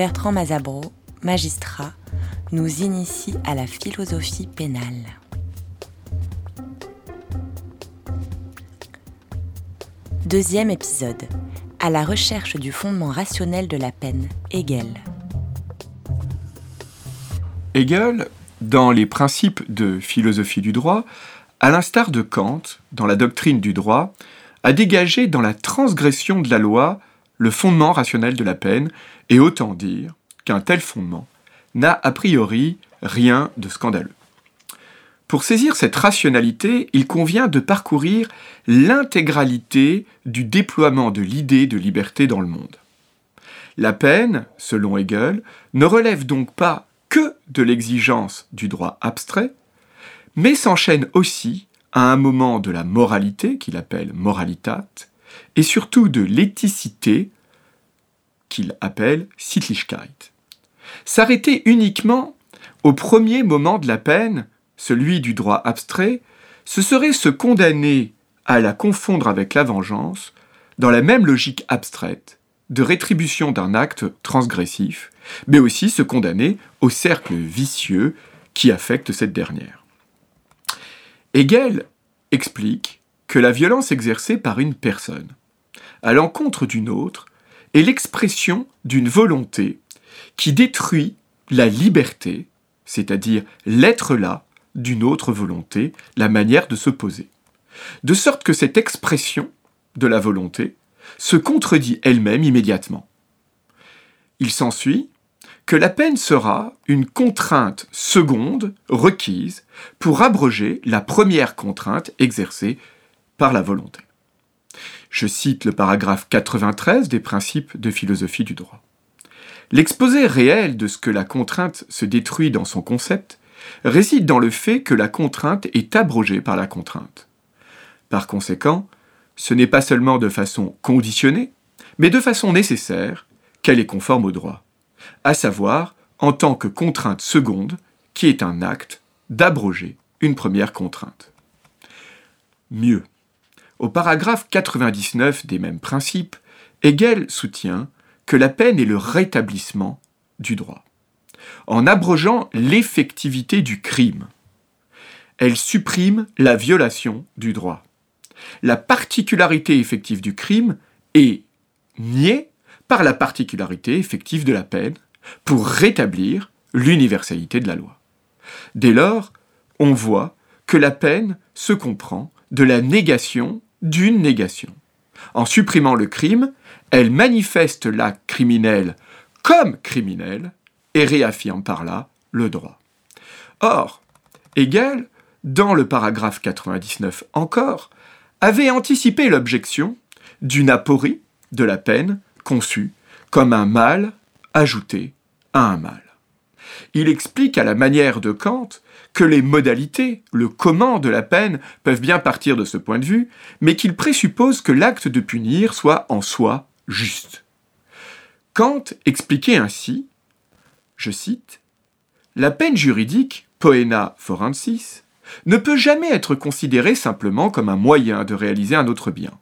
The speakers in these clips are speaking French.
Bertrand Mazabro, magistrat, nous initie à la philosophie pénale. Deuxième épisode. À la recherche du fondement rationnel de la peine. Hegel. Hegel, dans les principes de philosophie du droit, à l'instar de Kant, dans la doctrine du droit, a dégagé dans la transgression de la loi le fondement rationnel de la peine, et autant dire qu'un tel fondement n'a a priori rien de scandaleux. Pour saisir cette rationalité, il convient de parcourir l'intégralité du déploiement de l'idée de liberté dans le monde. La peine, selon Hegel, ne relève donc pas que de l'exigence du droit abstrait, mais s'enchaîne aussi à un moment de la moralité qu'il appelle moralitat, et surtout de l'éthicité qu'il appelle Sittlichkeit. S'arrêter uniquement au premier moment de la peine celui du droit abstrait, ce serait se condamner à la confondre avec la vengeance dans la même logique abstraite de rétribution d'un acte transgressif, mais aussi se condamner au cercle vicieux qui affecte cette dernière. Hegel explique que la violence exercée par une personne à l'encontre d'une autre est l'expression d'une volonté qui détruit la liberté, c'est-à-dire l'être là, d'une autre volonté, la manière de se poser. De sorte que cette expression de la volonté se contredit elle-même immédiatement. Il s'ensuit que la peine sera une contrainte seconde requise pour abroger la première contrainte exercée par la volonté. Je cite le paragraphe 93 des principes de philosophie du droit. L'exposé réel de ce que la contrainte se détruit dans son concept réside dans le fait que la contrainte est abrogée par la contrainte. Par conséquent, ce n'est pas seulement de façon conditionnée, mais de façon nécessaire qu'elle est conforme au droit, à savoir en tant que contrainte seconde, qui est un acte d'abroger une première contrainte. Mieux, au paragraphe 99 des mêmes principes, Hegel soutient que la peine est le rétablissement du droit en abrogeant l'effectivité du crime. Elle supprime la violation du droit. La particularité effective du crime est niée par la particularité effective de la peine pour rétablir l'universalité de la loi. Dès lors, on voit que la peine se comprend de la négation d'une négation. En supprimant le crime, elle manifeste l'acte criminel comme criminel et réaffirme par là le droit. Or, Hegel, dans le paragraphe 99 encore, avait anticipé l'objection d'une aporie de la peine conçue comme un mal ajouté à un mal. Il explique à la manière de Kant que les modalités, le comment de la peine peuvent bien partir de ce point de vue, mais qu'il présuppose que l'acte de punir soit en soi juste. Kant expliquait ainsi je cite, La peine juridique, poena forensis, ne peut jamais être considérée simplement comme un moyen de réaliser un autre bien.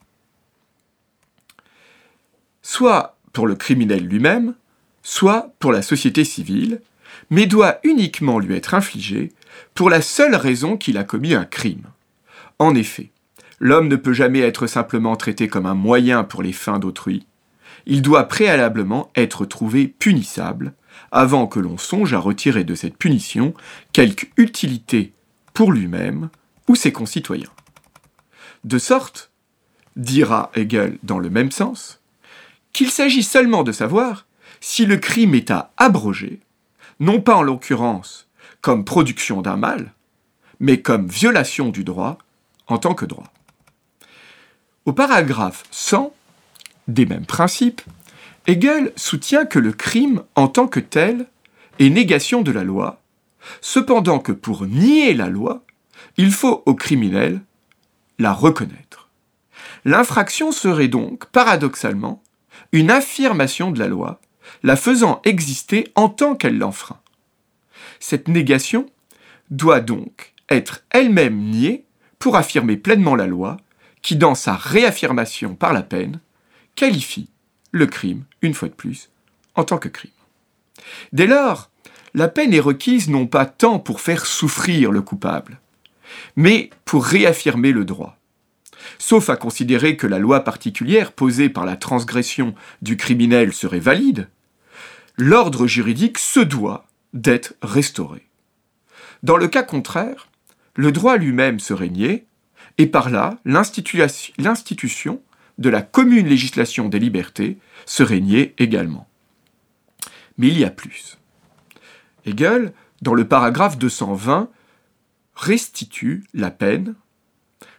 Soit pour le criminel lui-même, soit pour la société civile, mais doit uniquement lui être infligée pour la seule raison qu'il a commis un crime. En effet, l'homme ne peut jamais être simplement traité comme un moyen pour les fins d'autrui, il doit préalablement être trouvé punissable, avant que l'on songe à retirer de cette punition quelque utilité pour lui-même ou ses concitoyens. De sorte, dira Hegel dans le même sens, qu'il s'agit seulement de savoir si le crime est à abroger, non pas en l'occurrence comme production d'un mal, mais comme violation du droit en tant que droit. Au paragraphe 100 des mêmes principes, Hegel soutient que le crime en tant que tel est négation de la loi, cependant que pour nier la loi, il faut au criminel la reconnaître. L'infraction serait donc, paradoxalement, une affirmation de la loi, la faisant exister en tant qu'elle l'enfreint. Cette négation doit donc être elle-même niée pour affirmer pleinement la loi, qui, dans sa réaffirmation par la peine, qualifie le crime, une fois de plus, en tant que crime. Dès lors, la peine est requise non pas tant pour faire souffrir le coupable, mais pour réaffirmer le droit. Sauf à considérer que la loi particulière posée par la transgression du criminel serait valide, l'ordre juridique se doit d'être restauré. Dans le cas contraire, le droit lui-même serait nié, et par là, l'institution de la commune législation des libertés serait niée également. Mais il y a plus. Hegel, dans le paragraphe 220, restitue la peine,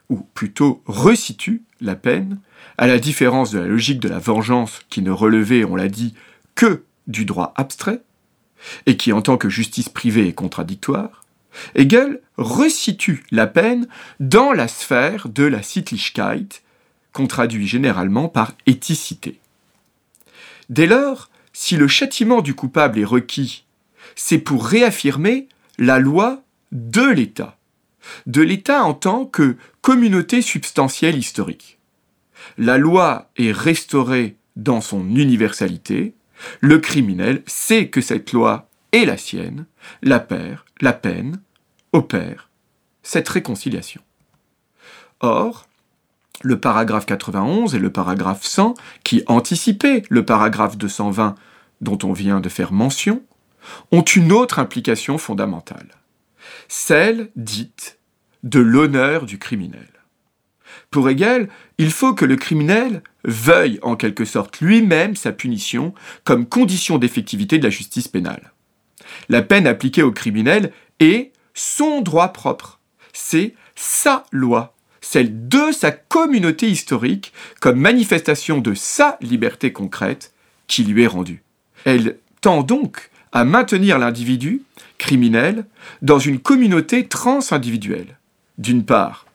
ou plutôt resitue la peine, à la différence de la logique de la vengeance qui ne relevait, on l'a dit, que du droit abstrait, et qui en tant que justice privée est contradictoire, Hegel resitue la peine dans la sphère de la Sittlichkeit, qu'on traduit généralement par éthicité. Dès lors, si le châtiment du coupable est requis, c'est pour réaffirmer la loi de l'État, de l'État en tant que communauté substantielle historique. La loi est restaurée dans son universalité, le criminel sait que cette loi est la sienne, la la peine, opère cette réconciliation. Or, le paragraphe 91 et le paragraphe 100, qui anticipaient le paragraphe 220 dont on vient de faire mention, ont une autre implication fondamentale, celle dite de l'honneur du criminel. Pour Hegel, il faut que le criminel veuille en quelque sorte lui-même sa punition comme condition d'effectivité de la justice pénale. La peine appliquée au criminel est son droit propre, c'est sa loi celle de sa communauté historique, comme manifestation de sa liberté concrète qui lui est rendue. Elle tend donc à maintenir l'individu criminel dans une communauté transindividuelle. D'une part,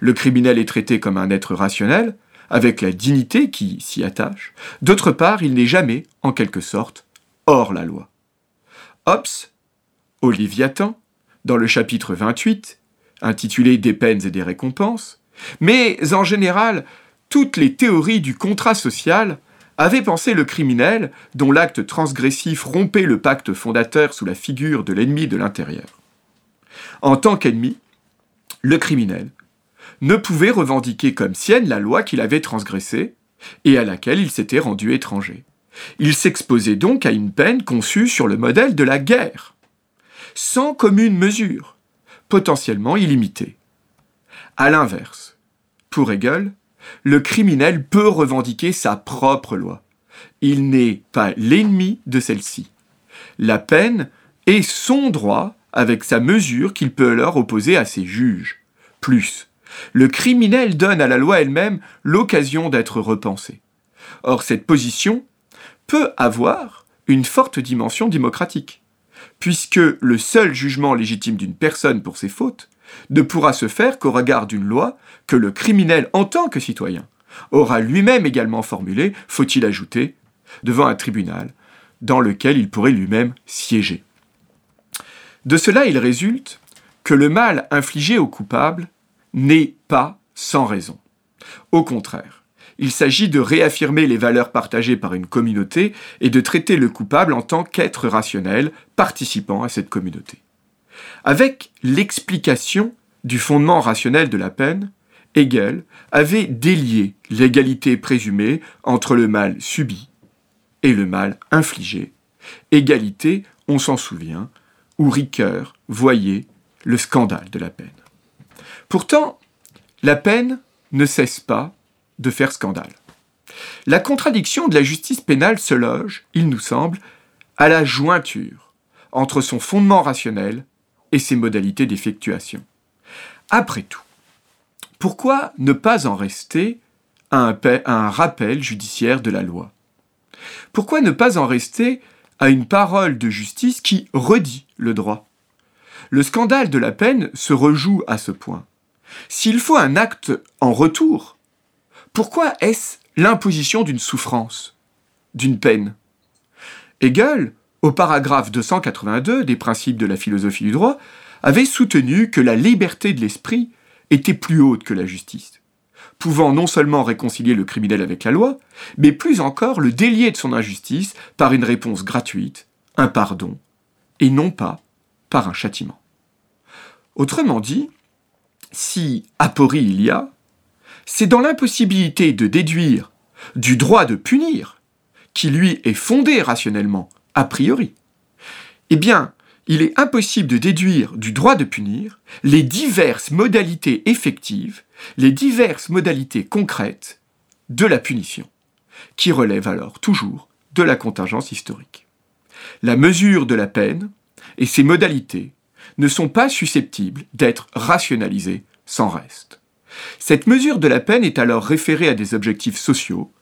le criminel est traité comme un être rationnel, avec la dignité qui s'y attache. D'autre part, il n'est jamais, en quelque sorte, hors la loi. Hobbes, au dans le chapitre 28, intitulé Des peines et des récompenses, mais en général, toutes les théories du contrat social avaient pensé le criminel dont l'acte transgressif rompait le pacte fondateur sous la figure de l'ennemi de l'intérieur. En tant qu'ennemi, le criminel ne pouvait revendiquer comme sienne la loi qu'il avait transgressée et à laquelle il s'était rendu étranger. Il s'exposait donc à une peine conçue sur le modèle de la guerre, sans commune mesure, potentiellement illimitée. À l'inverse, pour Hegel, le criminel peut revendiquer sa propre loi. Il n'est pas l'ennemi de celle-ci. La peine est son droit avec sa mesure qu'il peut alors opposer à ses juges. Plus, le criminel donne à la loi elle-même l'occasion d'être repensée. Or, cette position peut avoir une forte dimension démocratique, puisque le seul jugement légitime d'une personne pour ses fautes ne pourra se faire qu'au regard d'une loi que le criminel en tant que citoyen aura lui-même également formulée, faut-il ajouter, devant un tribunal dans lequel il pourrait lui-même siéger. De cela, il résulte que le mal infligé au coupable n'est pas sans raison. Au contraire, il s'agit de réaffirmer les valeurs partagées par une communauté et de traiter le coupable en tant qu'être rationnel participant à cette communauté. Avec l'explication du fondement rationnel de la peine, Hegel avait délié l'égalité présumée entre le mal subi et le mal infligé. Égalité, on s'en souvient, où Ricoeur voyait le scandale de la peine. Pourtant, la peine ne cesse pas de faire scandale. La contradiction de la justice pénale se loge, il nous semble, à la jointure entre son fondement rationnel et ses modalités d'effectuation. Après tout, pourquoi ne pas en rester à un, rappel judiciaire de la loi? Pourquoi ne pas en rester à une parole de justice qui redit le droit? Le scandale de la peine se rejoue à ce point. S'il faut un acte en retour, pourquoi est-ce l'imposition d'une souffrance, d'une peine? Hegel, au paragraphe 282 des principes de la philosophie du droit, avait soutenu que la liberté de l'esprit était plus haute que la justice, pouvant non seulement réconcilier le criminel avec la loi, mais plus encore le délier de son injustice par une réponse gratuite, un pardon, et non pas par un châtiment. Autrement dit, si aporie il y a, c'est dans l'impossibilité de déduire du droit de punir, qui lui est fondé rationnellement, a priori, eh bien, il est impossible de déduire du droit de punir les diverses modalités effectives, les diverses modalités concrètes de la punition, qui relèvent alors toujours de la contingence historique. La mesure de la peine et ses modalités ne sont pas susceptibles d'être rationalisées sans reste. Cette mesure de la peine est alors référée à des objectifs sociaux,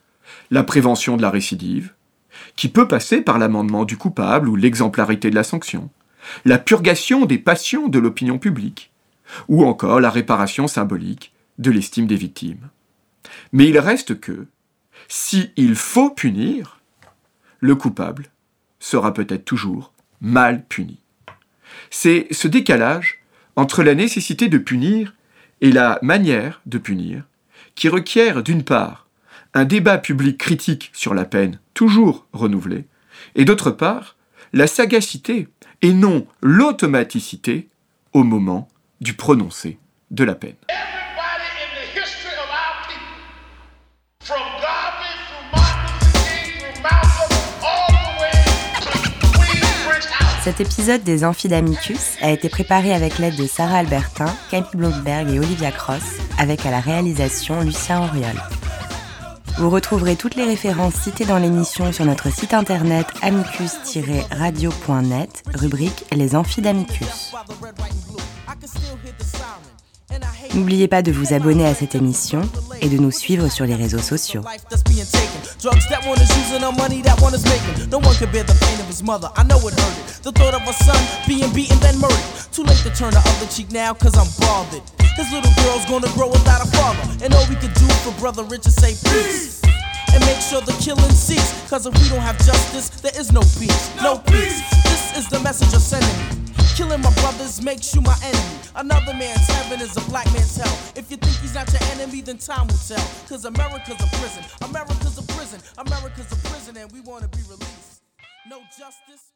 la prévention de la récidive, qui peut passer par l'amendement du coupable ou l'exemplarité de la sanction, la purgation des passions de l'opinion publique, ou encore la réparation symbolique de l'estime des victimes. Mais il reste que, si il faut punir, le coupable sera peut-être toujours mal puni. C'est ce décalage entre la nécessité de punir et la manière de punir qui requiert d'une part un débat public critique sur la peine toujours renouvelé, et d'autre part la sagacité et non l'automaticité au moment du prononcé de la peine. Cet épisode des Amphidamicus a été préparé avec l'aide de Sarah Albertin, Camille Blomberg et Olivia Cross, avec à la réalisation Lucien Auriol. Vous retrouverez toutes les références citées dans l'émission sur notre site internet amicus-radio.net, rubrique Les Amphidamicus. N'oubliez pas de vous abonner à cette émission et de nous suivre sur les réseaux sociaux. And make sure the killing. Cause if we don't have justice, there is no peace. No peace. This is the message sending. Killing my brothers makes you my enemy. Another man's heaven is a black man's hell. If you think he's not your enemy, then time will tell. Cause America's a prison. America's a prison. America's a prison and we wanna be released. No justice.